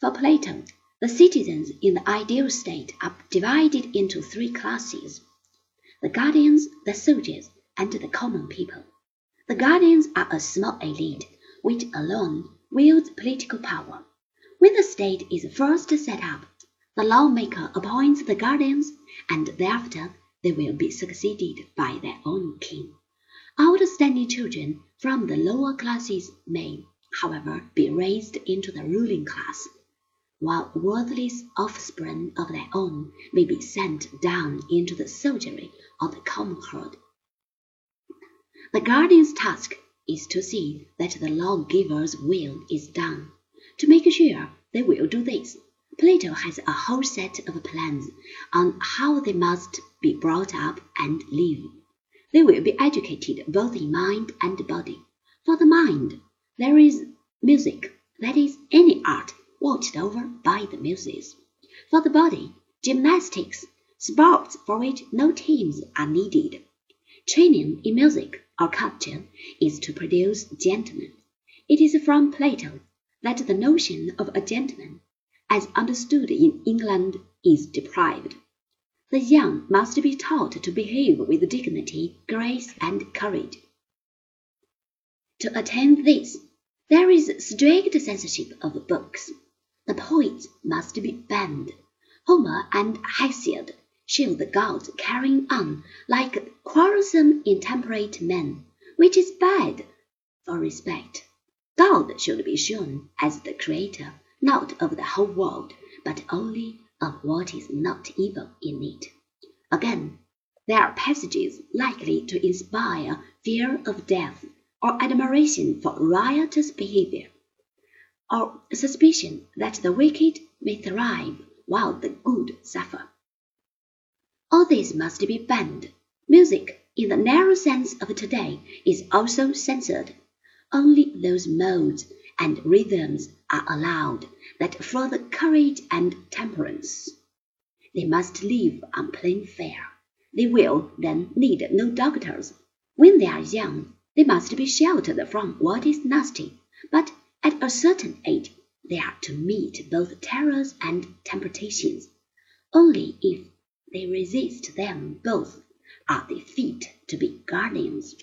For Plato, the citizens in the ideal state are divided into three classes the guardians, the soldiers, and the common people. The guardians are a small elite which alone wields political power. When the state is first set up, the lawmaker appoints the guardians, and thereafter they will be succeeded by their own king. Outstanding children from the lower classes may, however, be raised into the ruling class, while worthless offspring of their own may be sent down into the soldiery of the common herd. The guardian's task is to see that the lawgiver's will is done. To make sure they will do this, Plato has a whole set of plans on how they must be brought up and live. They will be educated both in mind and body. For the mind, there is music, that is, any art over by the muses. For the body, gymnastics, sports for which no teams are needed. Training in music or culture is to produce gentlemen. It is from Plato that the notion of a gentleman, as understood in England, is deprived. The young must be taught to behave with dignity, grace, and courage. To attain this, there is strict censorship of books. The poets must be banned. Homer and Hesiod show the gods carrying on like quarrelsome, intemperate men, which is bad for respect. God should be shown as the creator, not of the whole world, but only of what is not evil in it. Again, there are passages likely to inspire fear of death, or admiration for riotous behavior, or suspicion that the wicked may thrive while the good suffer. All this must be banned. Music, in the narrow sense of today, is also censored. Only those modes and rhythms are allowed that further courage and temperance. They must live on plain fare. They will then need no doctors. When they are young, they must be sheltered from what is nasty, but at a certain age they are to meet both terrors and temptations. Only if they resist them both are they fit to be guardians.